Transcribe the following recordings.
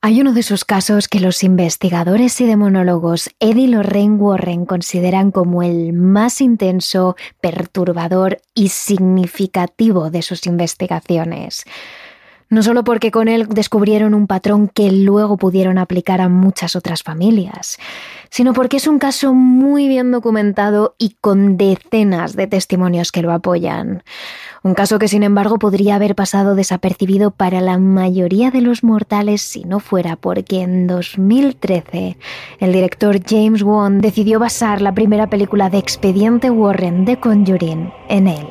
Hay uno de esos casos que los investigadores y demonólogos Ed y Lorraine Warren consideran como el más intenso, perturbador y significativo de sus investigaciones. No solo porque con él descubrieron un patrón que luego pudieron aplicar a muchas otras familias, sino porque es un caso muy bien documentado y con decenas de testimonios que lo apoyan. Un caso que sin embargo podría haber pasado desapercibido para la mayoría de los mortales si no fuera porque en 2013 el director James Wan decidió basar la primera película de Expediente Warren de Conjuring en él.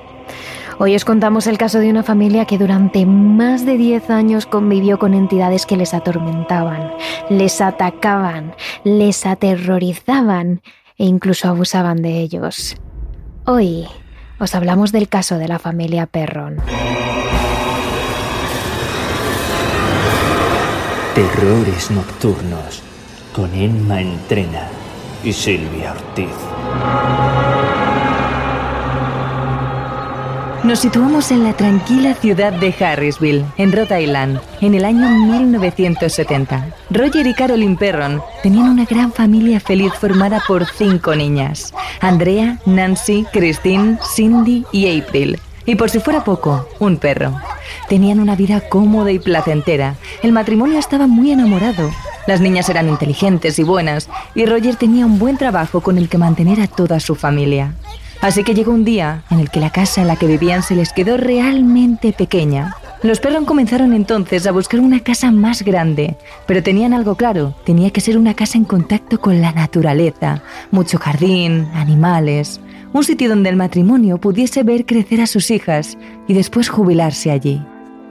Hoy os contamos el caso de una familia que durante más de 10 años convivió con entidades que les atormentaban, les atacaban, les aterrorizaban e incluso abusaban de ellos. Hoy os hablamos del caso de la familia Perron. Terrores nocturnos con Emma Entrena y Silvia Ortiz. Nos situamos en la tranquila ciudad de Harrisville, en Rhode Island, en el año 1970. Roger y Carolyn Perron tenían una gran familia feliz formada por cinco niñas: Andrea, Nancy, Christine, Cindy y April. Y por si fuera poco, un perro. Tenían una vida cómoda y placentera. El matrimonio estaba muy enamorado. Las niñas eran inteligentes y buenas, y Roger tenía un buen trabajo con el que mantener a toda su familia. Así que llegó un día en el que la casa en la que vivían se les quedó realmente pequeña. Los perros comenzaron entonces a buscar una casa más grande, pero tenían algo claro, tenía que ser una casa en contacto con la naturaleza, mucho jardín, animales, un sitio donde el matrimonio pudiese ver crecer a sus hijas y después jubilarse allí.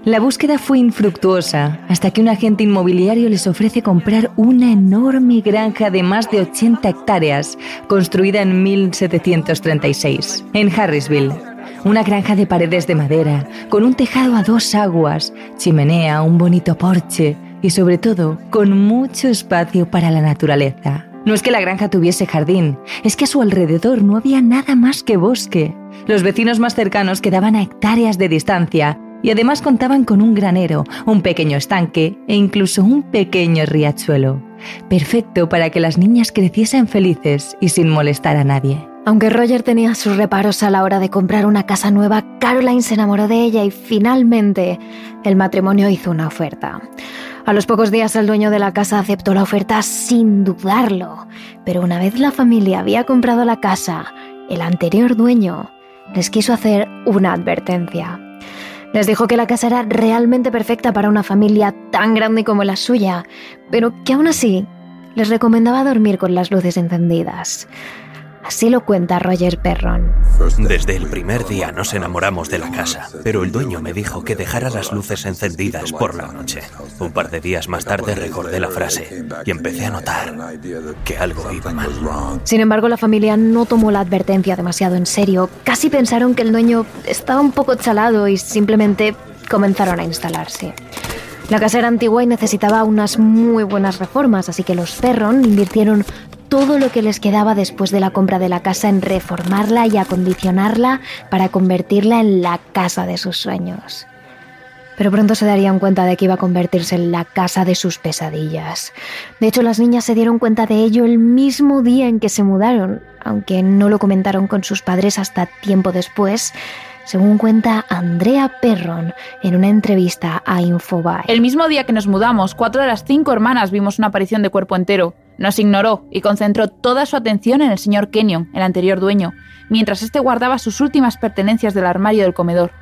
La búsqueda fue infructuosa hasta que un agente inmobiliario les ofrece comprar una enorme granja de más de 80 hectáreas construida en 1736 en Harrisville. Una granja de paredes de madera, con un tejado a dos aguas, chimenea, un bonito porche y sobre todo con mucho espacio para la naturaleza. No es que la granja tuviese jardín, es que a su alrededor no había nada más que bosque. Los vecinos más cercanos quedaban a hectáreas de distancia y además contaban con un granero, un pequeño estanque e incluso un pequeño riachuelo. Perfecto para que las niñas creciesen felices y sin molestar a nadie. Aunque Roger tenía sus reparos a la hora de comprar una casa nueva, Caroline se enamoró de ella y finalmente el matrimonio hizo una oferta. A los pocos días el dueño de la casa aceptó la oferta sin dudarlo, pero una vez la familia había comprado la casa, el anterior dueño les quiso hacer una advertencia. Les dijo que la casa era realmente perfecta para una familia tan grande como la suya, pero que aún así les recomendaba dormir con las luces encendidas. Así lo cuenta Roger Perron. Desde el primer día nos enamoramos de la casa, pero el dueño me dijo que dejara las luces encendidas por la noche. Un par de días más tarde recordé la frase y empecé a notar que algo iba mal. Sin embargo, la familia no tomó la advertencia demasiado en serio. Casi pensaron que el dueño estaba un poco chalado y simplemente comenzaron a instalarse. La casa era antigua y necesitaba unas muy buenas reformas, así que los Perron invirtieron todo lo que les quedaba después de la compra de la casa en reformarla y acondicionarla para convertirla en la casa de sus sueños. Pero pronto se darían cuenta de que iba a convertirse en la casa de sus pesadillas. De hecho, las niñas se dieron cuenta de ello el mismo día en que se mudaron, aunque no lo comentaron con sus padres hasta tiempo después, según cuenta Andrea Perron en una entrevista a Infobae. El mismo día que nos mudamos, cuatro de las cinco hermanas vimos una aparición de cuerpo entero. Nos ignoró y concentró toda su atención en el señor Kenyon, el anterior dueño, mientras éste guardaba sus últimas pertenencias del armario del comedor.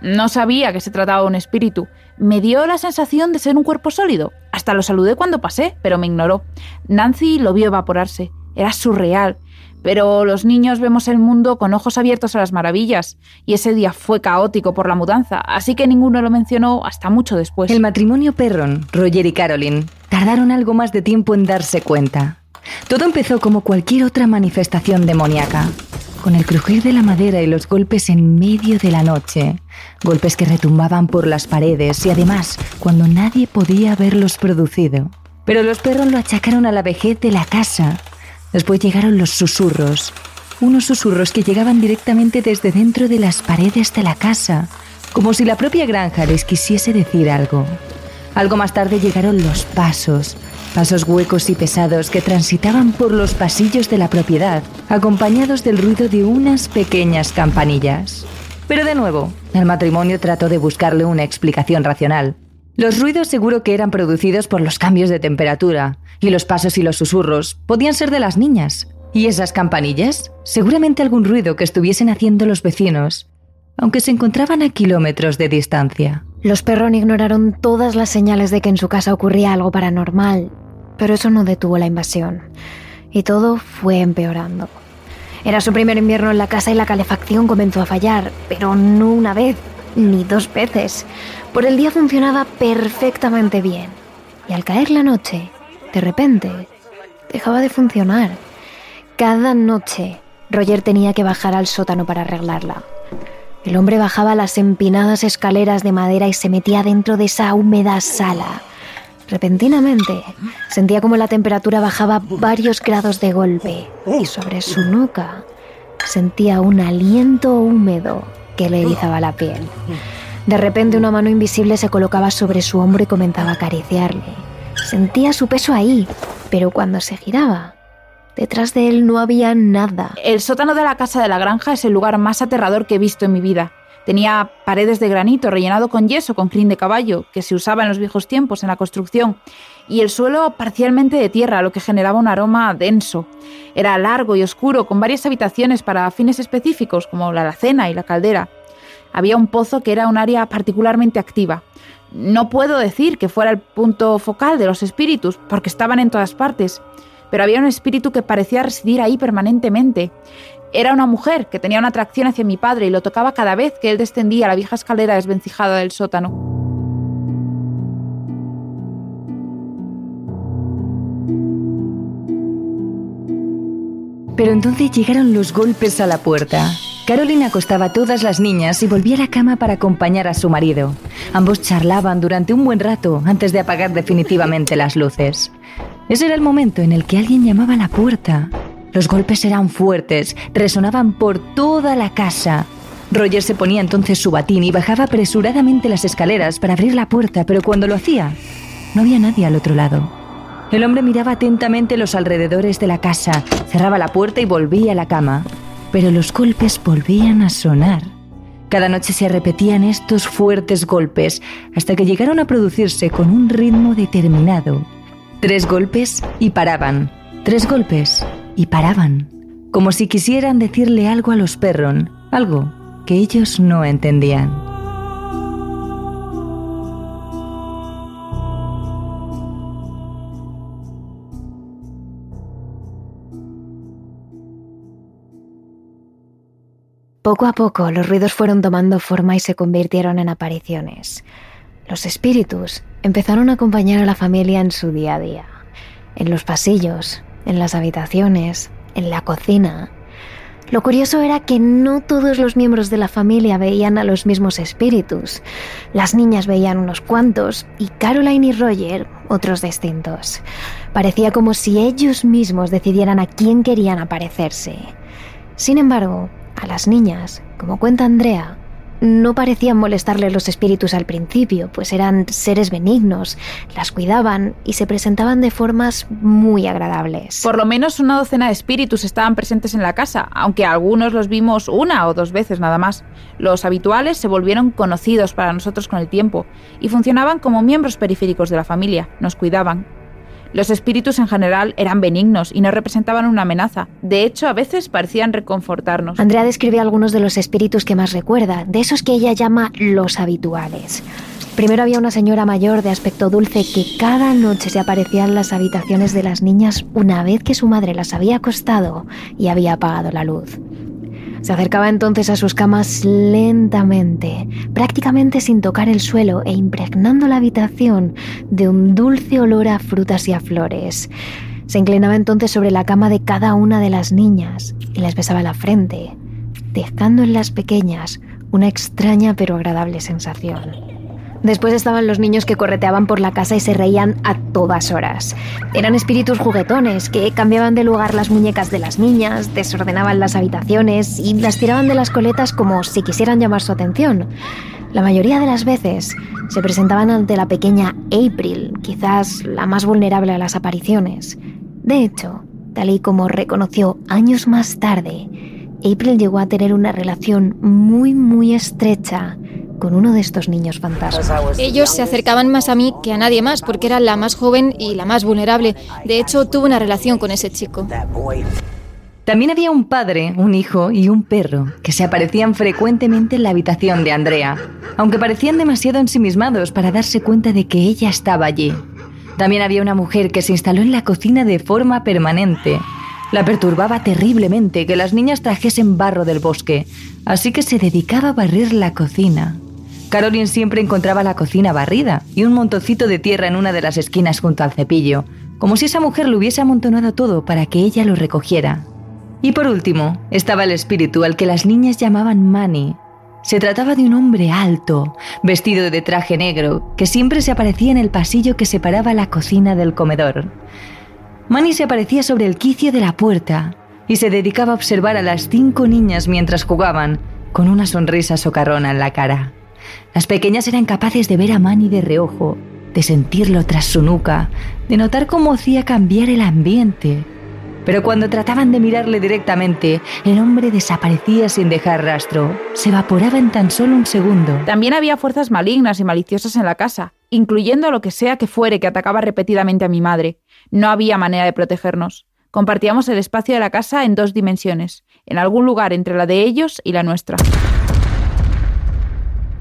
No sabía que se trataba de un espíritu. Me dio la sensación de ser un cuerpo sólido. Hasta lo saludé cuando pasé, pero me ignoró. Nancy lo vio evaporarse. Era surreal. Pero los niños vemos el mundo con ojos abiertos a las maravillas, y ese día fue caótico por la mudanza, así que ninguno lo mencionó hasta mucho después. El matrimonio Perron, Roger y Caroline, tardaron algo más de tiempo en darse cuenta. Todo empezó como cualquier otra manifestación demoníaca, con el crujir de la madera y los golpes en medio de la noche, golpes que retumbaban por las paredes y además cuando nadie podía haberlos producido. Pero los perros lo achacaron a la vejez de la casa Después llegaron los susurros, unos susurros que llegaban directamente desde dentro de las paredes de la casa, como si la propia granja les quisiese decir algo. Algo más tarde llegaron los pasos, pasos huecos y pesados que transitaban por los pasillos de la propiedad, acompañados del ruido de unas pequeñas campanillas. Pero de nuevo, el matrimonio trató de buscarle una explicación racional. Los ruidos seguro que eran producidos por los cambios de temperatura, y los pasos y los susurros podían ser de las niñas. ¿Y esas campanillas? Seguramente algún ruido que estuviesen haciendo los vecinos, aunque se encontraban a kilómetros de distancia. Los Perron ignoraron todas las señales de que en su casa ocurría algo paranormal, pero eso no detuvo la invasión. Y todo fue empeorando. Era su primer invierno en la casa y la calefacción comenzó a fallar, pero no una vez, ni dos veces. Por el día funcionaba perfectamente bien. Y al caer la noche, de repente, dejaba de funcionar. Cada noche, Roger tenía que bajar al sótano para arreglarla. El hombre bajaba las empinadas escaleras de madera y se metía dentro de esa húmeda sala. Repentinamente, sentía como la temperatura bajaba varios grados de golpe y sobre su nuca sentía un aliento húmedo que le erizaba la piel. De repente una mano invisible se colocaba sobre su hombro y comenzaba a acariciarle. Sentía su peso ahí, pero cuando se giraba, detrás de él no había nada. El sótano de la casa de la granja es el lugar más aterrador que he visto en mi vida. Tenía paredes de granito rellenado con yeso con crin de caballo, que se usaba en los viejos tiempos en la construcción, y el suelo parcialmente de tierra, lo que generaba un aroma denso. Era largo y oscuro, con varias habitaciones para fines específicos, como la alacena y la caldera había un pozo que era un área particularmente activa. No puedo decir que fuera el punto focal de los espíritus, porque estaban en todas partes, pero había un espíritu que parecía residir ahí permanentemente. Era una mujer que tenía una atracción hacia mi padre y lo tocaba cada vez que él descendía la vieja escalera desvencijada del sótano. Pero entonces llegaron los golpes a la puerta. Carolina acostaba a todas las niñas y volvía a la cama para acompañar a su marido. Ambos charlaban durante un buen rato antes de apagar definitivamente las luces. Ese era el momento en el que alguien llamaba a la puerta. Los golpes eran fuertes, resonaban por toda la casa. Roger se ponía entonces su batín y bajaba apresuradamente las escaleras para abrir la puerta, pero cuando lo hacía, no había nadie al otro lado. El hombre miraba atentamente los alrededores de la casa, cerraba la puerta y volvía a la cama pero los golpes volvían a sonar. Cada noche se repetían estos fuertes golpes hasta que llegaron a producirse con un ritmo determinado. Tres golpes y paraban. Tres golpes y paraban. Como si quisieran decirle algo a los perros, algo que ellos no entendían. Poco a poco los ruidos fueron tomando forma y se convirtieron en apariciones. Los espíritus empezaron a acompañar a la familia en su día a día, en los pasillos, en las habitaciones, en la cocina. Lo curioso era que no todos los miembros de la familia veían a los mismos espíritus. Las niñas veían unos cuantos y Caroline y Roger otros distintos. Parecía como si ellos mismos decidieran a quién querían aparecerse. Sin embargo, a las niñas, como cuenta Andrea, no parecían molestarle los espíritus al principio, pues eran seres benignos, las cuidaban y se presentaban de formas muy agradables. Por lo menos una docena de espíritus estaban presentes en la casa, aunque algunos los vimos una o dos veces nada más. Los habituales se volvieron conocidos para nosotros con el tiempo y funcionaban como miembros periféricos de la familia, nos cuidaban, los espíritus en general eran benignos y no representaban una amenaza. De hecho, a veces parecían reconfortarnos. Andrea describe algunos de los espíritus que más recuerda, de esos que ella llama los habituales. Primero había una señora mayor de aspecto dulce que cada noche se aparecía en las habitaciones de las niñas una vez que su madre las había acostado y había apagado la luz. Se acercaba entonces a sus camas lentamente, prácticamente sin tocar el suelo e impregnando la habitación de un dulce olor a frutas y a flores. Se inclinaba entonces sobre la cama de cada una de las niñas y les besaba la frente, dejando en las pequeñas una extraña pero agradable sensación. Después estaban los niños que correteaban por la casa y se reían a todas horas. Eran espíritus juguetones que cambiaban de lugar las muñecas de las niñas, desordenaban las habitaciones y las tiraban de las coletas como si quisieran llamar su atención. La mayoría de las veces se presentaban ante la pequeña April, quizás la más vulnerable a las apariciones. De hecho, tal y como reconoció años más tarde, April llegó a tener una relación muy muy estrecha con uno de estos niños fantasmas. Ellos se acercaban más a mí que a nadie más porque era la más joven y la más vulnerable. De hecho, tuve una relación con ese chico. También había un padre, un hijo y un perro que se aparecían frecuentemente en la habitación de Andrea, aunque parecían demasiado ensimismados para darse cuenta de que ella estaba allí. También había una mujer que se instaló en la cocina de forma permanente. La perturbaba terriblemente que las niñas trajesen barro del bosque, así que se dedicaba a barrer la cocina. Caroline siempre encontraba la cocina barrida y un montoncito de tierra en una de las esquinas junto al cepillo, como si esa mujer lo hubiese amontonado todo para que ella lo recogiera. Y por último, estaba el espíritu al que las niñas llamaban Manny. Se trataba de un hombre alto, vestido de traje negro, que siempre se aparecía en el pasillo que separaba la cocina del comedor. Manny se aparecía sobre el quicio de la puerta y se dedicaba a observar a las cinco niñas mientras jugaban, con una sonrisa socarrona en la cara. Las pequeñas eran capaces de ver a Manny de reojo, de sentirlo tras su nuca, de notar cómo hacía cambiar el ambiente. Pero cuando trataban de mirarle directamente, el hombre desaparecía sin dejar rastro. Se evaporaba en tan solo un segundo. También había fuerzas malignas y maliciosas en la casa, incluyendo lo que sea que fuere que atacaba repetidamente a mi madre. No había manera de protegernos. Compartíamos el espacio de la casa en dos dimensiones, en algún lugar entre la de ellos y la nuestra.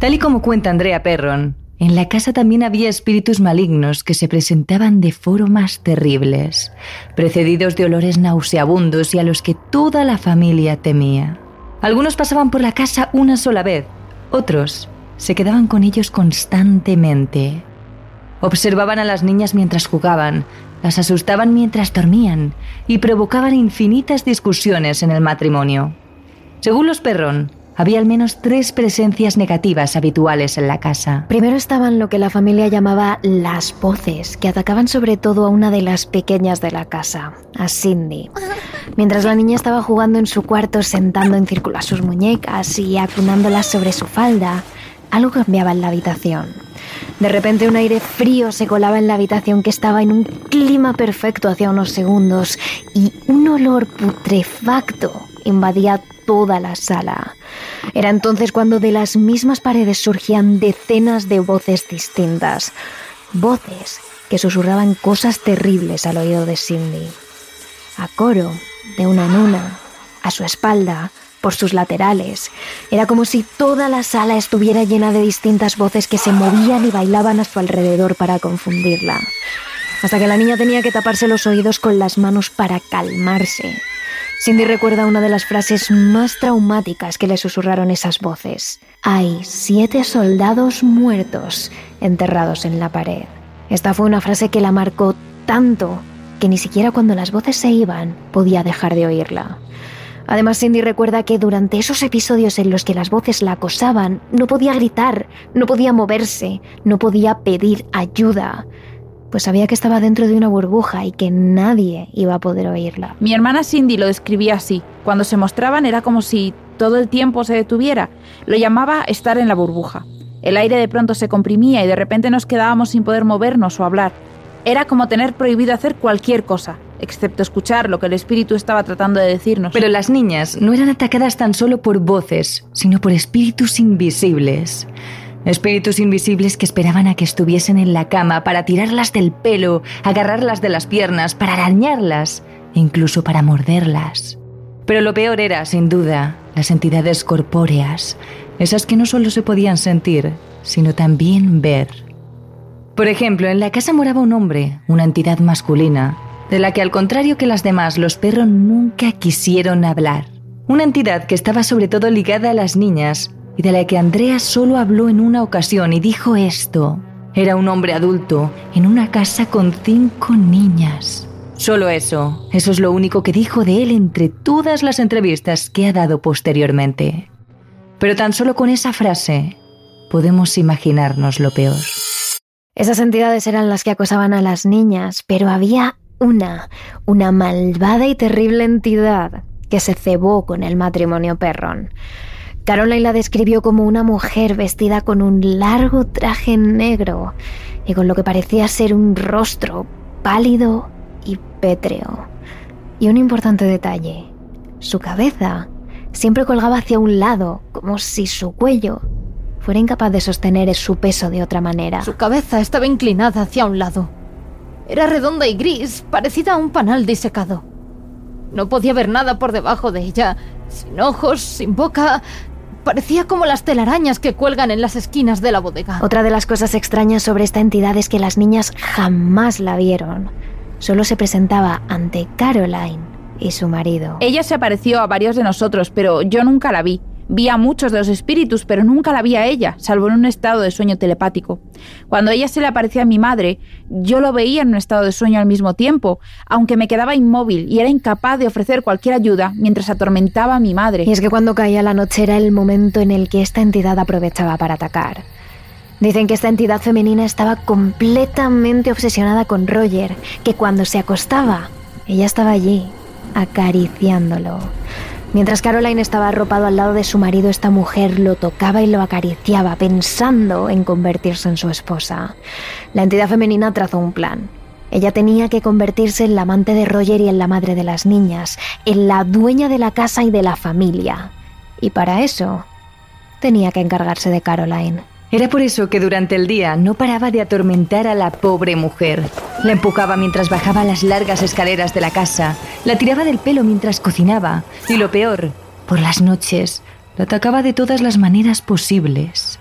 Tal y como cuenta Andrea Perron, en la casa también había espíritus malignos que se presentaban de formas terribles, precedidos de olores nauseabundos y a los que toda la familia temía. Algunos pasaban por la casa una sola vez, otros se quedaban con ellos constantemente. Observaban a las niñas mientras jugaban, las asustaban mientras dormían y provocaban infinitas discusiones en el matrimonio. Según los Perron, había al menos tres presencias negativas habituales en la casa. Primero estaban lo que la familia llamaba las voces, que atacaban sobre todo a una de las pequeñas de la casa, a Cindy. Mientras la niña estaba jugando en su cuarto, sentando en círculo a sus muñecas y acunándolas sobre su falda, algo cambiaba en la habitación. De repente un aire frío se colaba en la habitación que estaba en un clima perfecto hacía unos segundos y un olor putrefacto invadía toda la sala. Era entonces cuando de las mismas paredes surgían decenas de voces distintas, voces que susurraban cosas terribles al oído de Cindy. A coro, de una en una, a su espalda, por sus laterales. Era como si toda la sala estuviera llena de distintas voces que se movían y bailaban a su alrededor para confundirla. Hasta que la niña tenía que taparse los oídos con las manos para calmarse. Cindy recuerda una de las frases más traumáticas que le susurraron esas voces. Hay siete soldados muertos enterrados en la pared. Esta fue una frase que la marcó tanto que ni siquiera cuando las voces se iban podía dejar de oírla. Además, Cindy recuerda que durante esos episodios en los que las voces la acosaban, no podía gritar, no podía moverse, no podía pedir ayuda pues sabía que estaba dentro de una burbuja y que nadie iba a poder oírla. Mi hermana Cindy lo describía así. Cuando se mostraban era como si todo el tiempo se detuviera. Lo llamaba estar en la burbuja. El aire de pronto se comprimía y de repente nos quedábamos sin poder movernos o hablar. Era como tener prohibido hacer cualquier cosa, excepto escuchar lo que el espíritu estaba tratando de decirnos. Pero las niñas no eran atacadas tan solo por voces, sino por espíritus invisibles. Espíritus invisibles que esperaban a que estuviesen en la cama para tirarlas del pelo, agarrarlas de las piernas, para arañarlas e incluso para morderlas. Pero lo peor era, sin duda, las entidades corpóreas, esas que no solo se podían sentir, sino también ver. Por ejemplo, en la casa moraba un hombre, una entidad masculina, de la que al contrario que las demás, los perros nunca quisieron hablar. Una entidad que estaba sobre todo ligada a las niñas y de la que Andrea solo habló en una ocasión y dijo esto. Era un hombre adulto en una casa con cinco niñas. Solo eso, eso es lo único que dijo de él entre todas las entrevistas que ha dado posteriormente. Pero tan solo con esa frase podemos imaginarnos lo peor. Esas entidades eran las que acosaban a las niñas, pero había una, una malvada y terrible entidad que se cebó con el matrimonio Perron. Caroline la describió como una mujer vestida con un largo traje negro y con lo que parecía ser un rostro pálido y pétreo. Y un importante detalle, su cabeza siempre colgaba hacia un lado, como si su cuello fuera incapaz de sostener su peso de otra manera. Su cabeza estaba inclinada hacia un lado. Era redonda y gris, parecida a un panal disecado. No podía ver nada por debajo de ella, sin ojos, sin boca. Parecía como las telarañas que cuelgan en las esquinas de la bodega. Otra de las cosas extrañas sobre esta entidad es que las niñas jamás la vieron. Solo se presentaba ante Caroline y su marido. Ella se apareció a varios de nosotros, pero yo nunca la vi. Vi a muchos de los espíritus, pero nunca la vi a ella, salvo en un estado de sueño telepático. Cuando ella se le aparecía a mi madre, yo lo veía en un estado de sueño al mismo tiempo, aunque me quedaba inmóvil y era incapaz de ofrecer cualquier ayuda mientras atormentaba a mi madre. Y es que cuando caía la noche era el momento en el que esta entidad aprovechaba para atacar. Dicen que esta entidad femenina estaba completamente obsesionada con Roger, que cuando se acostaba, ella estaba allí, acariciándolo. Mientras Caroline estaba arropado al lado de su marido, esta mujer lo tocaba y lo acariciaba, pensando en convertirse en su esposa. La entidad femenina trazó un plan. Ella tenía que convertirse en la amante de Roger y en la madre de las niñas, en la dueña de la casa y de la familia. Y para eso tenía que encargarse de Caroline. Era por eso que durante el día no paraba de atormentar a la pobre mujer. La empujaba mientras bajaba las largas escaleras de la casa, la tiraba del pelo mientras cocinaba y lo peor, por las noches, la atacaba de todas las maneras posibles.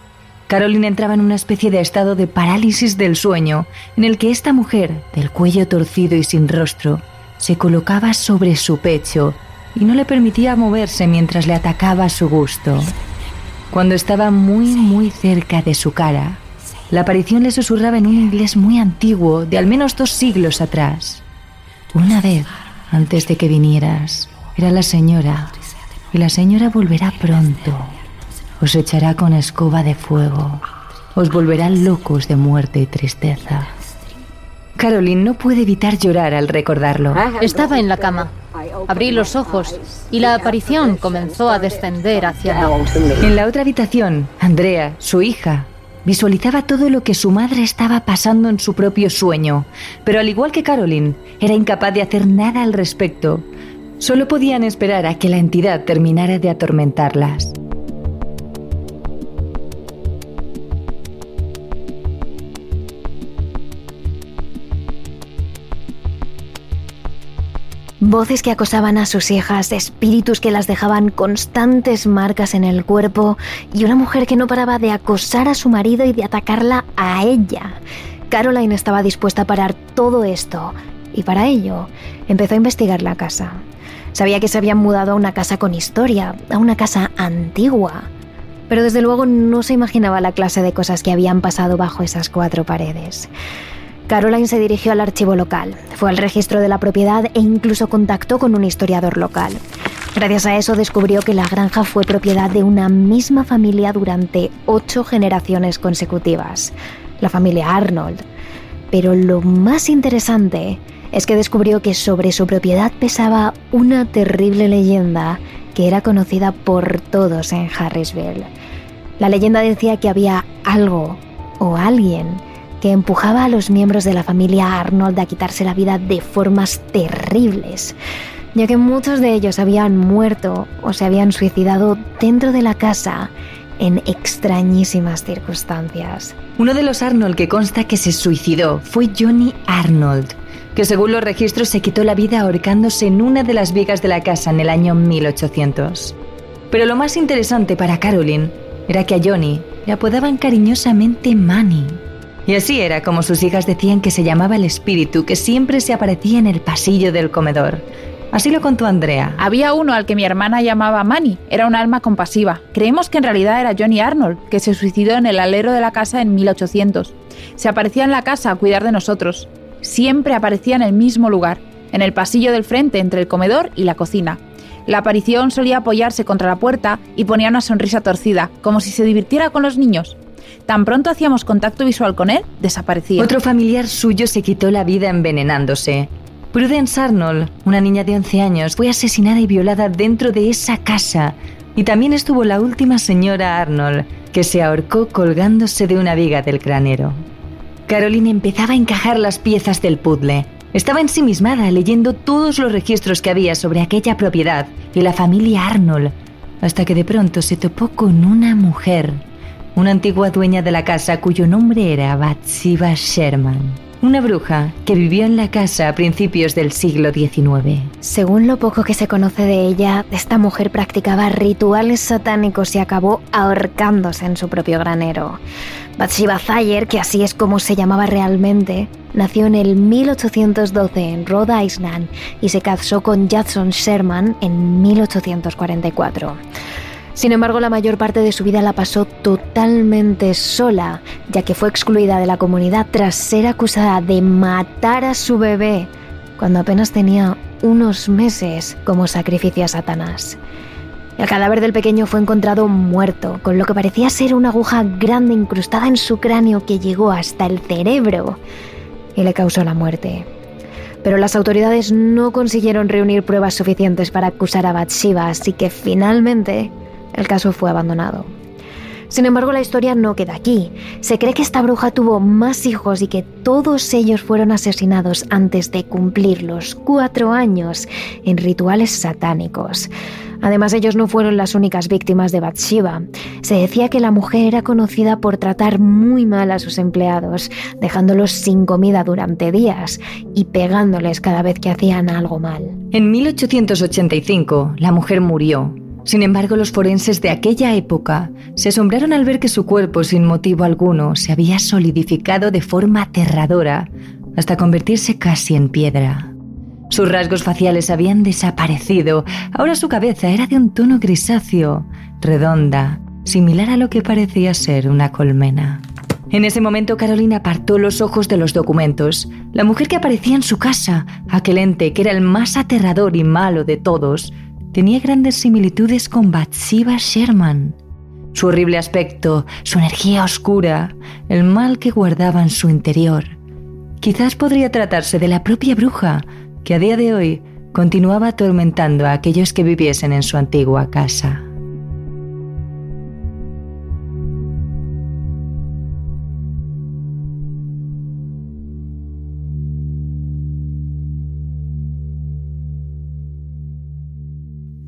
Caroline entraba en una especie de estado de parálisis del sueño, en el que esta mujer, del cuello torcido y sin rostro, se colocaba sobre su pecho y no le permitía moverse mientras le atacaba a su gusto. Cuando estaba muy, muy cerca de su cara, la aparición le susurraba en un inglés muy antiguo, de al menos dos siglos atrás. Una vez, antes de que vinieras, era la señora, y la señora volverá pronto. Os echará con escoba de fuego. Os volverá locos de muerte y tristeza. Caroline no puede evitar llorar al recordarlo. Estaba en la cama. Abrí los ojos y la aparición comenzó a descender hacia mí. En la otra habitación, Andrea, su hija, visualizaba todo lo que su madre estaba pasando en su propio sueño, pero al igual que Caroline, era incapaz de hacer nada al respecto. Solo podían esperar a que la entidad terminara de atormentarlas. Voces que acosaban a sus hijas, espíritus que las dejaban constantes marcas en el cuerpo y una mujer que no paraba de acosar a su marido y de atacarla a ella. Caroline estaba dispuesta a parar todo esto y para ello empezó a investigar la casa. Sabía que se habían mudado a una casa con historia, a una casa antigua, pero desde luego no se imaginaba la clase de cosas que habían pasado bajo esas cuatro paredes. Caroline se dirigió al archivo local, fue al registro de la propiedad e incluso contactó con un historiador local. Gracias a eso descubrió que la granja fue propiedad de una misma familia durante ocho generaciones consecutivas, la familia Arnold. Pero lo más interesante es que descubrió que sobre su propiedad pesaba una terrible leyenda que era conocida por todos en Harrisville. La leyenda decía que había algo o alguien que empujaba a los miembros de la familia Arnold a quitarse la vida de formas terribles, ya que muchos de ellos habían muerto o se habían suicidado dentro de la casa en extrañísimas circunstancias. Uno de los Arnold que consta que se suicidó fue Johnny Arnold, que según los registros se quitó la vida ahorcándose en una de las vigas de la casa en el año 1800. Pero lo más interesante para Caroline era que a Johnny le apodaban cariñosamente Manny. Y así era como sus hijas decían que se llamaba el espíritu que siempre se aparecía en el pasillo del comedor. Así lo contó Andrea. Había uno al que mi hermana llamaba Manny. Era un alma compasiva. Creemos que en realidad era Johnny Arnold, que se suicidó en el alero de la casa en 1800. Se aparecía en la casa a cuidar de nosotros. Siempre aparecía en el mismo lugar, en el pasillo del frente entre el comedor y la cocina. La aparición solía apoyarse contra la puerta y ponía una sonrisa torcida, como si se divirtiera con los niños. Tan pronto hacíamos contacto visual con él, desaparecía. Otro familiar suyo se quitó la vida envenenándose. Prudence Arnold, una niña de 11 años, fue asesinada y violada dentro de esa casa. Y también estuvo la última señora Arnold, que se ahorcó colgándose de una viga del granero. Caroline empezaba a encajar las piezas del puzzle. Estaba ensimismada leyendo todos los registros que había sobre aquella propiedad y la familia Arnold, hasta que de pronto se topó con una mujer, una antigua dueña de la casa cuyo nombre era Bathsheba Sherman una bruja que vivió en la casa a principios del siglo XIX. Según lo poco que se conoce de ella, esta mujer practicaba rituales satánicos y acabó ahorcándose en su propio granero. Bathsheba Thayer, que así es como se llamaba realmente, nació en el 1812 en Rhode Island y se casó con Jackson Sherman en 1844. Sin embargo, la mayor parte de su vida la pasó totalmente sola, ya que fue excluida de la comunidad tras ser acusada de matar a su bebé cuando apenas tenía unos meses como sacrificio a Satanás. El cadáver del pequeño fue encontrado muerto, con lo que parecía ser una aguja grande incrustada en su cráneo que llegó hasta el cerebro y le causó la muerte. Pero las autoridades no consiguieron reunir pruebas suficientes para acusar a Bathsheba, así que finalmente el caso fue abandonado. Sin embargo, la historia no queda aquí. Se cree que esta bruja tuvo más hijos y que todos ellos fueron asesinados antes de cumplir los cuatro años en rituales satánicos. Además, ellos no fueron las únicas víctimas de Bathsheba. Se decía que la mujer era conocida por tratar muy mal a sus empleados, dejándolos sin comida durante días y pegándoles cada vez que hacían algo mal. En 1885, la mujer murió sin embargo, los forenses de aquella época se asombraron al ver que su cuerpo, sin motivo alguno, se había solidificado de forma aterradora hasta convertirse casi en piedra. Sus rasgos faciales habían desaparecido, ahora su cabeza era de un tono grisáceo, redonda, similar a lo que parecía ser una colmena. En ese momento Carolina apartó los ojos de los documentos. La mujer que aparecía en su casa, aquel ente que era el más aterrador y malo de todos, tenía grandes similitudes con Bathsheba Sherman. Su horrible aspecto, su energía oscura, el mal que guardaba en su interior. Quizás podría tratarse de la propia bruja que a día de hoy continuaba atormentando a aquellos que viviesen en su antigua casa.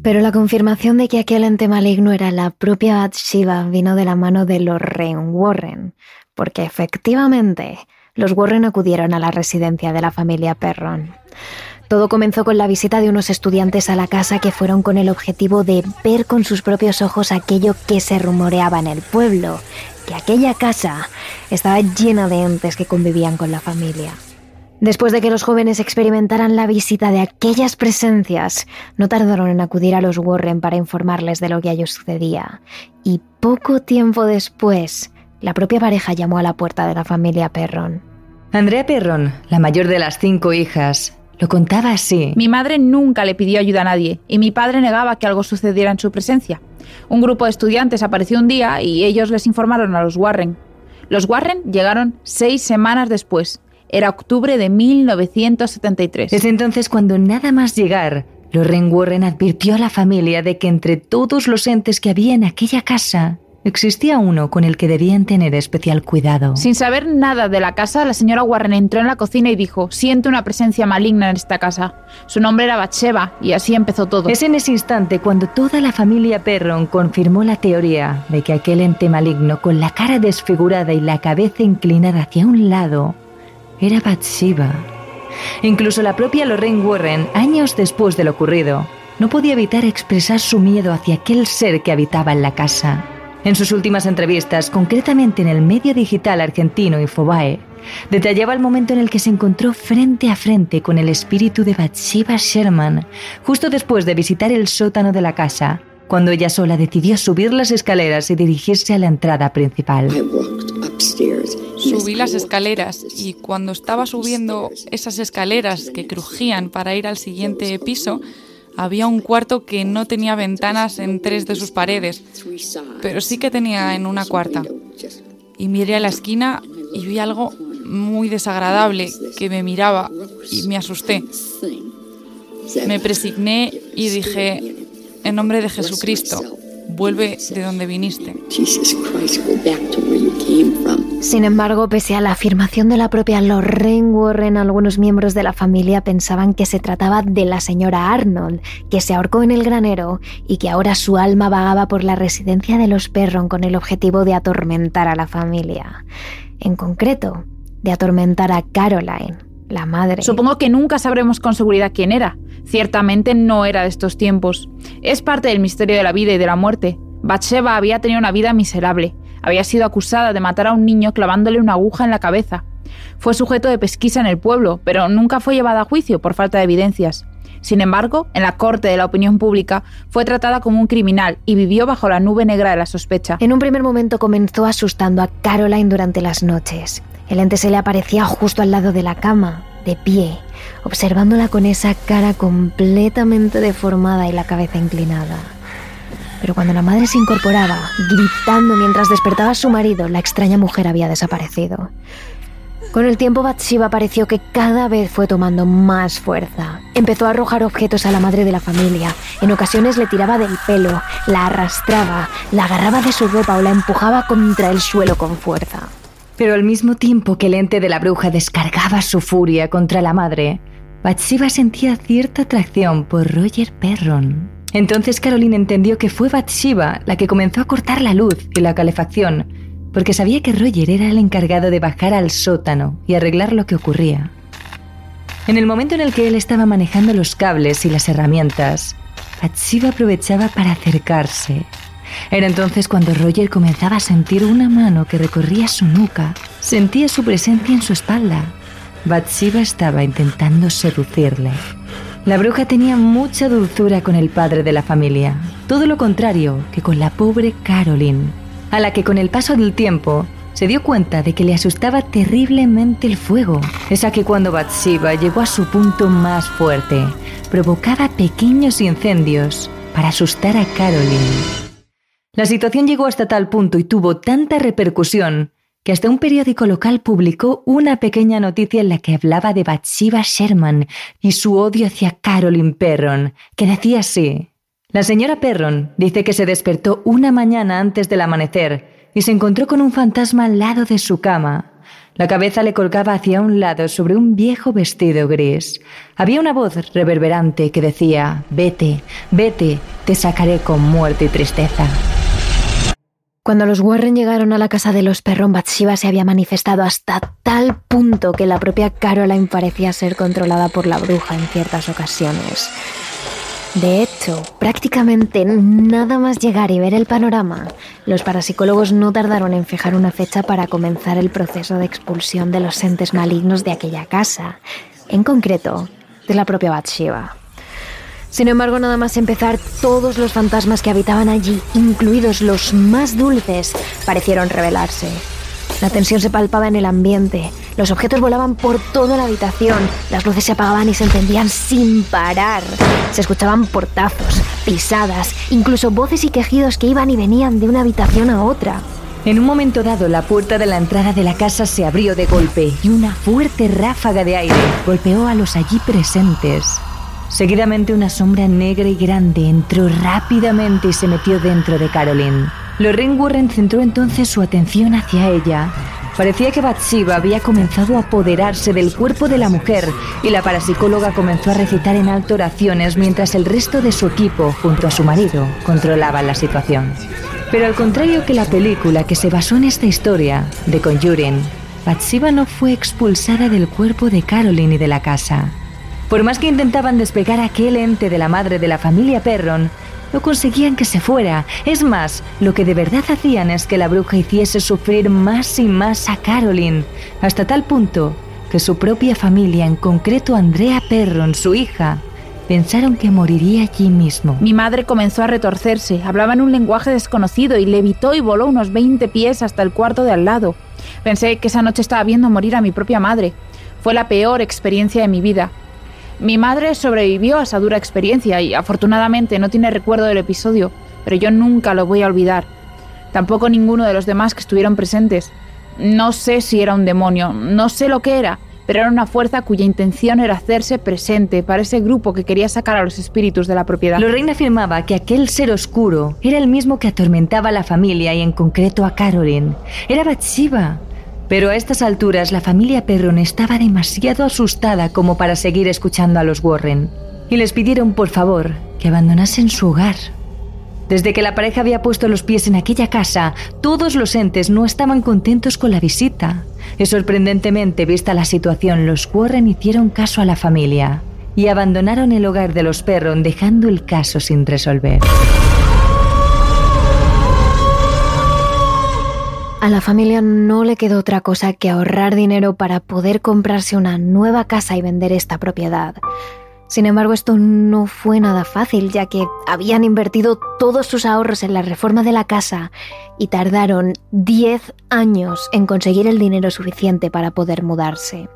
Pero la confirmación de que aquel ente maligno era la propia Bathsheba vino de la mano de Lorraine Warren, porque efectivamente los Warren acudieron a la residencia de la familia Perron. Todo comenzó con la visita de unos estudiantes a la casa que fueron con el objetivo de ver con sus propios ojos aquello que se rumoreaba en el pueblo, que aquella casa estaba llena de entes que convivían con la familia. Después de que los jóvenes experimentaran la visita de aquellas presencias, no tardaron en acudir a los Warren para informarles de lo que allí sucedía. Y poco tiempo después, la propia pareja llamó a la puerta de la familia Perron. Andrea Perron, la mayor de las cinco hijas, lo contaba así. Mi madre nunca le pidió ayuda a nadie y mi padre negaba que algo sucediera en su presencia. Un grupo de estudiantes apareció un día y ellos les informaron a los Warren. Los Warren llegaron seis semanas después era octubre de 1973. Es entonces cuando nada más llegar, Lorraine Warren advirtió a la familia de que entre todos los entes que había en aquella casa, existía uno con el que debían tener especial cuidado. Sin saber nada de la casa, la señora Warren entró en la cocina y dijo, siento una presencia maligna en esta casa. Su nombre era Batsheba y así empezó todo. Es en ese instante cuando toda la familia Perron confirmó la teoría de que aquel ente maligno con la cara desfigurada y la cabeza inclinada hacia un lado era Bathsheba. Incluso la propia Lorraine Warren, años después de lo ocurrido, no podía evitar expresar su miedo hacia aquel ser que habitaba en la casa. En sus últimas entrevistas, concretamente en el medio digital argentino Infobae, detallaba el momento en el que se encontró frente a frente con el espíritu de Bathsheba Sherman, justo después de visitar el sótano de la casa, cuando ella sola decidió subir las escaleras y dirigirse a la entrada principal. Subí las escaleras y cuando estaba subiendo esas escaleras que crujían para ir al siguiente piso, había un cuarto que no tenía ventanas en tres de sus paredes, pero sí que tenía en una cuarta. y miré a la esquina y vi algo muy desagradable que me miraba y me asusté. Me presigné y dije, en nombre de Jesucristo, vuelve de donde viniste. Sin embargo, pese a la afirmación de la propia Lorraine Warren, algunos miembros de la familia pensaban que se trataba de la señora Arnold, que se ahorcó en el granero y que ahora su alma vagaba por la residencia de los Perron con el objetivo de atormentar a la familia. En concreto, de atormentar a Caroline, la madre. Supongo que nunca sabremos con seguridad quién era. Ciertamente no era de estos tiempos. Es parte del misterio de la vida y de la muerte. Bathsheba había tenido una vida miserable. Había sido acusada de matar a un niño clavándole una aguja en la cabeza. Fue sujeto de pesquisa en el pueblo, pero nunca fue llevada a juicio por falta de evidencias. Sin embargo, en la corte de la opinión pública fue tratada como un criminal y vivió bajo la nube negra de la sospecha. En un primer momento comenzó asustando a Caroline durante las noches. El ente se le aparecía justo al lado de la cama, de pie, observándola con esa cara completamente deformada y la cabeza inclinada. Pero cuando la madre se incorporaba, gritando mientras despertaba a su marido, la extraña mujer había desaparecido. Con el tiempo Bathsheba pareció que cada vez fue tomando más fuerza. Empezó a arrojar objetos a la madre de la familia. En ocasiones le tiraba del pelo, la arrastraba, la agarraba de su ropa o la empujaba contra el suelo con fuerza. Pero al mismo tiempo que el ente de la bruja descargaba su furia contra la madre, Bathsheba sentía cierta atracción por Roger Perron. Entonces Caroline entendió que fue Bathsheba la que comenzó a cortar la luz y la calefacción, porque sabía que Roger era el encargado de bajar al sótano y arreglar lo que ocurría. En el momento en el que él estaba manejando los cables y las herramientas, Bathsheba aprovechaba para acercarse. Era entonces cuando Roger comenzaba a sentir una mano que recorría su nuca. Sentía su presencia en su espalda. Bathsheba estaba intentando seducirle. La bruja tenía mucha dulzura con el padre de la familia, todo lo contrario que con la pobre Caroline, a la que con el paso del tiempo se dio cuenta de que le asustaba terriblemente el fuego, esa que cuando Bathsheba llegó a su punto más fuerte, provocaba pequeños incendios para asustar a Caroline. La situación llegó hasta tal punto y tuvo tanta repercusión que hasta un periódico local publicó una pequeña noticia en la que hablaba de Bathsheba Sherman y su odio hacia Caroline Perron, que decía así. La señora Perron dice que se despertó una mañana antes del amanecer y se encontró con un fantasma al lado de su cama. La cabeza le colgaba hacia un lado sobre un viejo vestido gris. Había una voz reverberante que decía, Vete, vete, te sacaré con muerte y tristeza. Cuando los Warren llegaron a la casa de los Perron, Bathsheba se había manifestado hasta tal punto que la propia Caroline parecía ser controlada por la bruja en ciertas ocasiones. De hecho, prácticamente nada más llegar y ver el panorama, los parapsicólogos no tardaron en fijar una fecha para comenzar el proceso de expulsión de los entes malignos de aquella casa, en concreto, de la propia Bathsheba. Sin embargo, nada más empezar, todos los fantasmas que habitaban allí, incluidos los más dulces, parecieron rebelarse. La tensión se palpaba en el ambiente, los objetos volaban por toda la habitación, las luces se apagaban y se encendían sin parar. Se escuchaban portazos, pisadas, incluso voces y quejidos que iban y venían de una habitación a otra. En un momento dado, la puerta de la entrada de la casa se abrió de golpe y una fuerte ráfaga de aire golpeó a los allí presentes. Seguidamente una sombra negra y grande entró rápidamente y se metió dentro de Caroline. Lorraine Warren centró entonces su atención hacia ella. Parecía que Bathsheba había comenzado a apoderarse del cuerpo de la mujer y la parapsicóloga comenzó a recitar en alto oraciones mientras el resto de su equipo, junto a su marido, controlaban la situación. Pero al contrario que la película que se basó en esta historia, The Conjuring, Bathsheba no fue expulsada del cuerpo de Caroline y de la casa. Por más que intentaban despegar aquel ente de la madre de la familia Perron, no conseguían que se fuera. Es más, lo que de verdad hacían es que la bruja hiciese sufrir más y más a Caroline, hasta tal punto que su propia familia, en concreto Andrea Perron, su hija, pensaron que moriría allí mismo. Mi madre comenzó a retorcerse, hablaba en un lenguaje desconocido y levitó y voló unos 20 pies hasta el cuarto de al lado. Pensé que esa noche estaba viendo morir a mi propia madre. Fue la peor experiencia de mi vida. Mi madre sobrevivió a esa dura experiencia y afortunadamente no tiene recuerdo del episodio, pero yo nunca lo voy a olvidar. Tampoco ninguno de los demás que estuvieron presentes. No sé si era un demonio, no sé lo que era, pero era una fuerza cuya intención era hacerse presente para ese grupo que quería sacar a los espíritus de la propiedad. Lorraine afirmaba que aquel ser oscuro era el mismo que atormentaba a la familia y en concreto a Caroline. Era Bathsheba. Pero a estas alturas la familia Perron estaba demasiado asustada como para seguir escuchando a los Warren. Y les pidieron por favor que abandonasen su hogar. Desde que la pareja había puesto los pies en aquella casa, todos los entes no estaban contentos con la visita. Y sorprendentemente, vista la situación, los Warren hicieron caso a la familia y abandonaron el hogar de los Perron dejando el caso sin resolver. A la familia no le quedó otra cosa que ahorrar dinero para poder comprarse una nueva casa y vender esta propiedad. Sin embargo, esto no fue nada fácil, ya que habían invertido todos sus ahorros en la reforma de la casa y tardaron 10 años en conseguir el dinero suficiente para poder mudarse.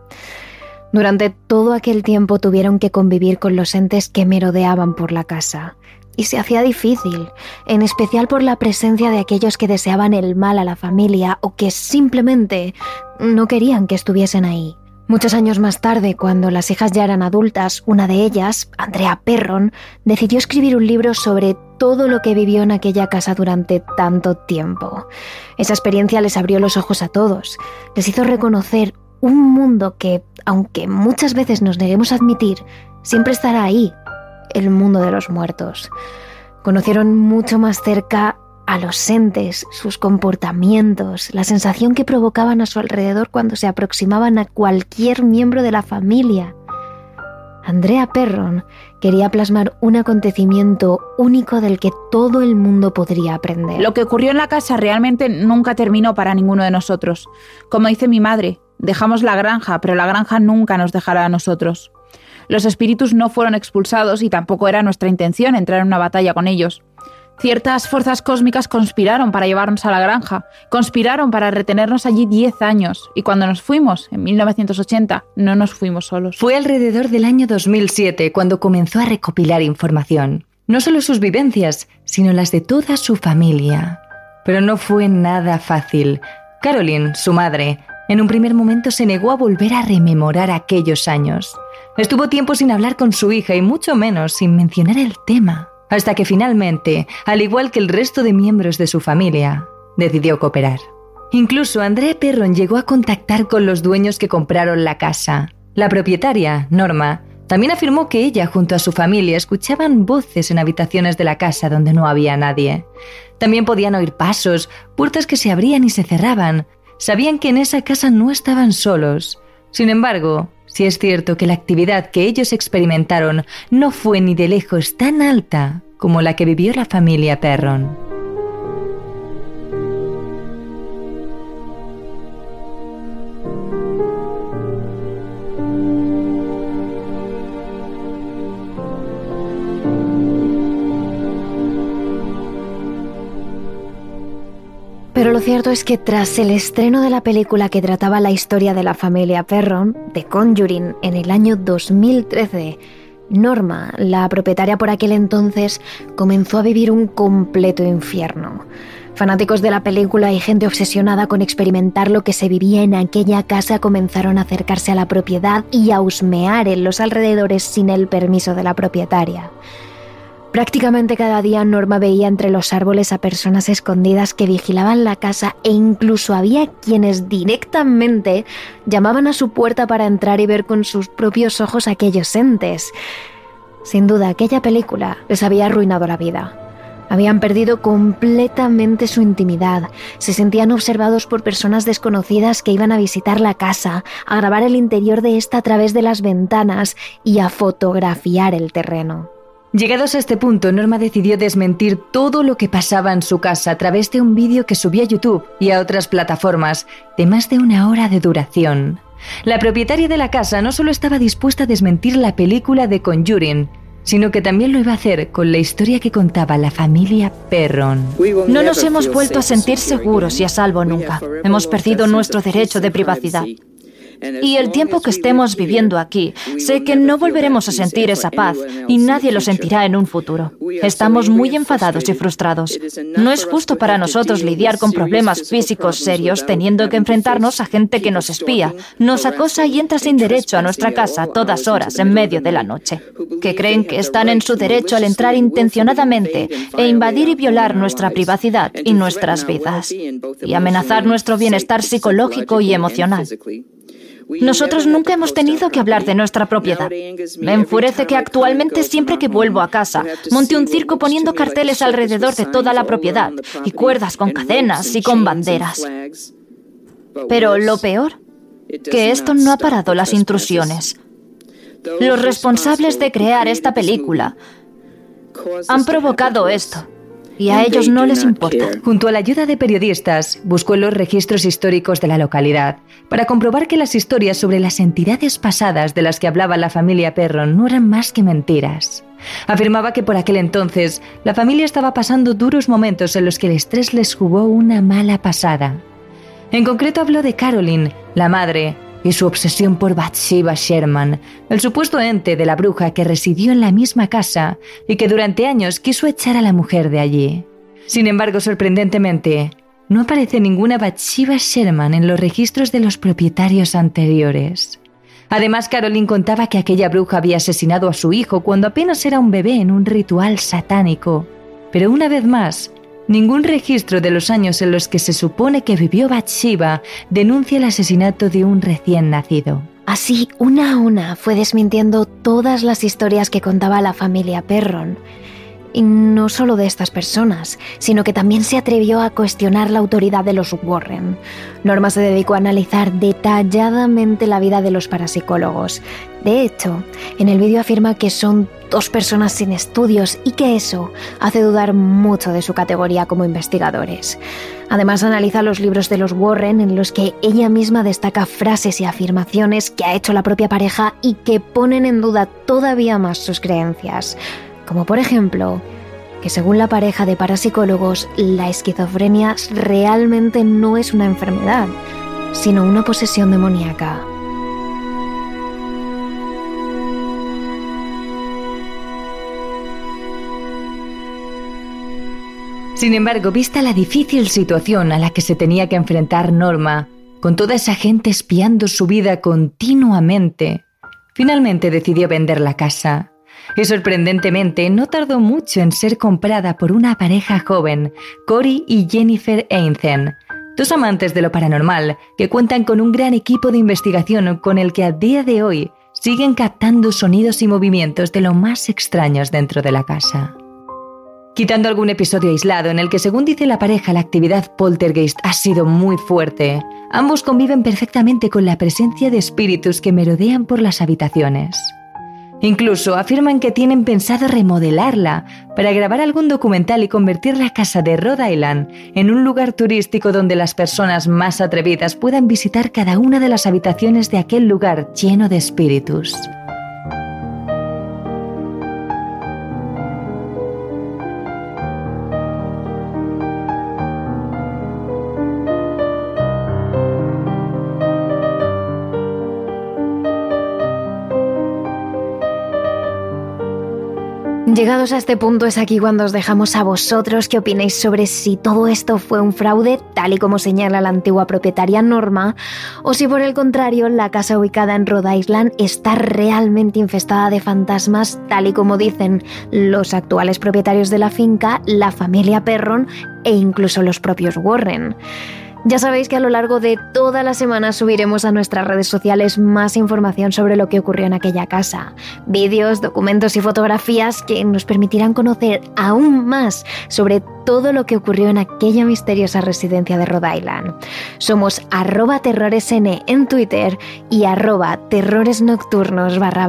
Durante todo aquel tiempo tuvieron que convivir con los entes que merodeaban por la casa, y se hacía difícil, en especial por la presencia de aquellos que deseaban el mal a la familia o que simplemente no querían que estuviesen ahí. Muchos años más tarde, cuando las hijas ya eran adultas, una de ellas, Andrea Perron, decidió escribir un libro sobre todo lo que vivió en aquella casa durante tanto tiempo. Esa experiencia les abrió los ojos a todos, les hizo reconocer un mundo que, aunque muchas veces nos neguemos a admitir, siempre estará ahí, el mundo de los muertos. Conocieron mucho más cerca a los entes, sus comportamientos, la sensación que provocaban a su alrededor cuando se aproximaban a cualquier miembro de la familia. Andrea Perron quería plasmar un acontecimiento único del que todo el mundo podría aprender. Lo que ocurrió en la casa realmente nunca terminó para ninguno de nosotros. Como dice mi madre, dejamos la granja, pero la granja nunca nos dejará a nosotros. Los espíritus no fueron expulsados y tampoco era nuestra intención entrar en una batalla con ellos. Ciertas fuerzas cósmicas conspiraron para llevarnos a la granja, conspiraron para retenernos allí 10 años, y cuando nos fuimos, en 1980, no nos fuimos solos. Fue alrededor del año 2007 cuando comenzó a recopilar información. No solo sus vivencias, sino las de toda su familia. Pero no fue nada fácil. Caroline, su madre, en un primer momento se negó a volver a rememorar aquellos años. Estuvo tiempo sin hablar con su hija y mucho menos sin mencionar el tema hasta que finalmente, al igual que el resto de miembros de su familia, decidió cooperar. Incluso André Perron llegó a contactar con los dueños que compraron la casa. La propietaria, Norma, también afirmó que ella junto a su familia escuchaban voces en habitaciones de la casa donde no había nadie. También podían oír pasos, puertas que se abrían y se cerraban. Sabían que en esa casa no estaban solos. Sin embargo, si es cierto que la actividad que ellos experimentaron no fue ni de lejos tan alta como la que vivió la familia Perron. Pero lo cierto es que tras el estreno de la película que trataba la historia de la familia Perron, The Conjuring, en el año 2013, Norma, la propietaria por aquel entonces, comenzó a vivir un completo infierno. Fanáticos de la película y gente obsesionada con experimentar lo que se vivía en aquella casa comenzaron a acercarse a la propiedad y a husmear en los alrededores sin el permiso de la propietaria. Prácticamente cada día Norma veía entre los árboles a personas escondidas que vigilaban la casa e incluso había quienes directamente llamaban a su puerta para entrar y ver con sus propios ojos aquellos entes. Sin duda, aquella película les había arruinado la vida. Habían perdido completamente su intimidad, se sentían observados por personas desconocidas que iban a visitar la casa, a grabar el interior de esta a través de las ventanas y a fotografiar el terreno. Llegados a este punto, Norma decidió desmentir todo lo que pasaba en su casa a través de un vídeo que subió a YouTube y a otras plataformas de más de una hora de duración. La propietaria de la casa no solo estaba dispuesta a desmentir la película de Conjuring, sino que también lo iba a hacer con la historia que contaba la familia Perron. No nos hemos vuelto a sentir seguros y a salvo nunca. Hemos perdido nuestro derecho de privacidad. Y el tiempo que estemos viviendo aquí, sé que no volveremos a sentir esa paz y nadie lo sentirá en un futuro. Estamos muy enfadados y frustrados. No es justo para nosotros lidiar con problemas físicos serios teniendo que enfrentarnos a gente que nos espía, nos acosa y entra sin derecho a nuestra casa a todas horas en medio de la noche, que creen que están en su derecho al entrar intencionadamente e invadir y violar nuestra privacidad y nuestras vidas, y amenazar nuestro bienestar psicológico y emocional. Nosotros nunca hemos tenido que hablar de nuestra propiedad. Me enfurece que actualmente siempre que vuelvo a casa monte un circo poniendo carteles alrededor de toda la propiedad y cuerdas con cadenas y con banderas. Pero lo peor, que esto no ha parado las intrusiones. Los responsables de crear esta película han provocado esto y a ellos no les importa. Junto a la ayuda de periodistas, buscó en los registros históricos de la localidad para comprobar que las historias sobre las entidades pasadas de las que hablaba la familia Perron no eran más que mentiras. Afirmaba que por aquel entonces la familia estaba pasando duros momentos en los que el estrés les jugó una mala pasada. En concreto habló de Caroline, la madre, y su obsesión por Bathsheba Sherman, el supuesto ente de la bruja que residió en la misma casa y que durante años quiso echar a la mujer de allí. Sin embargo, sorprendentemente, no aparece ninguna Bathsheba Sherman en los registros de los propietarios anteriores. Además, Caroline contaba que aquella bruja había asesinado a su hijo cuando apenas era un bebé en un ritual satánico. Pero una vez más, Ningún registro de los años en los que se supone que vivió Bathsheba denuncia el asesinato de un recién nacido. Así, una a una, fue desmintiendo todas las historias que contaba la familia Perron. Y no solo de estas personas, sino que también se atrevió a cuestionar la autoridad de los Warren. Norma se dedicó a analizar detalladamente la vida de los parapsicólogos. De hecho, en el vídeo afirma que son dos personas sin estudios y que eso hace dudar mucho de su categoría como investigadores. Además analiza los libros de los Warren en los que ella misma destaca frases y afirmaciones que ha hecho la propia pareja y que ponen en duda todavía más sus creencias como por ejemplo que según la pareja de parapsicólogos, la esquizofrenia realmente no es una enfermedad, sino una posesión demoníaca. Sin embargo, vista la difícil situación a la que se tenía que enfrentar Norma, con toda esa gente espiando su vida continuamente, finalmente decidió vender la casa y sorprendentemente no tardó mucho en ser comprada por una pareja joven, Cory y Jennifer Einzen, dos amantes de lo paranormal que cuentan con un gran equipo de investigación con el que a día de hoy siguen captando sonidos y movimientos de lo más extraños dentro de la casa. Quitando algún episodio aislado en el que, según dice la pareja, la actividad poltergeist ha sido muy fuerte, ambos conviven perfectamente con la presencia de espíritus que merodean por las habitaciones. Incluso afirman que tienen pensado remodelarla para grabar algún documental y convertir la casa de Rhode Island en un lugar turístico donde las personas más atrevidas puedan visitar cada una de las habitaciones de aquel lugar lleno de espíritus. Llegados a este punto es aquí cuando os dejamos a vosotros. Que opinéis sobre si todo esto fue un fraude, tal y como señala la antigua propietaria Norma, o si por el contrario la casa ubicada en Rhode Island está realmente infestada de fantasmas, tal y como dicen los actuales propietarios de la finca, la familia Perron e incluso los propios Warren. Ya sabéis que a lo largo de toda la semana subiremos a nuestras redes sociales más información sobre lo que ocurrió en aquella casa, vídeos, documentos y fotografías que nos permitirán conocer aún más sobre todo lo que ocurrió en aquella misteriosa residencia de Rhode Island. Somos arroba terroresn en Twitter y arroba terroresnocturnos barra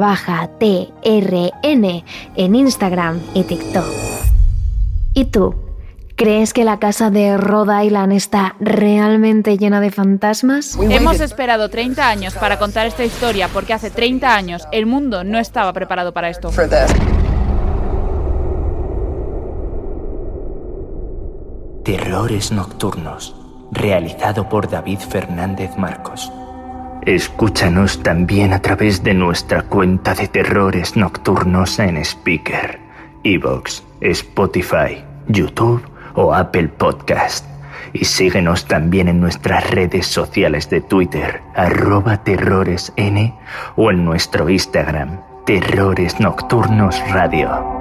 TRN en Instagram y TikTok. ¿Y tú? ¿Crees que la casa de Rhode Island está realmente llena de fantasmas? Hemos esperado 30 años para contar esta historia porque hace 30 años el mundo no estaba preparado para esto. Terrores Nocturnos, realizado por David Fernández Marcos. Escúchanos también a través de nuestra cuenta de terrores nocturnos en Speaker, Evox, Spotify, YouTube o Apple Podcast. Y síguenos también en nuestras redes sociales de Twitter, arroba terroresn o en nuestro Instagram, Terrores Nocturnos Radio.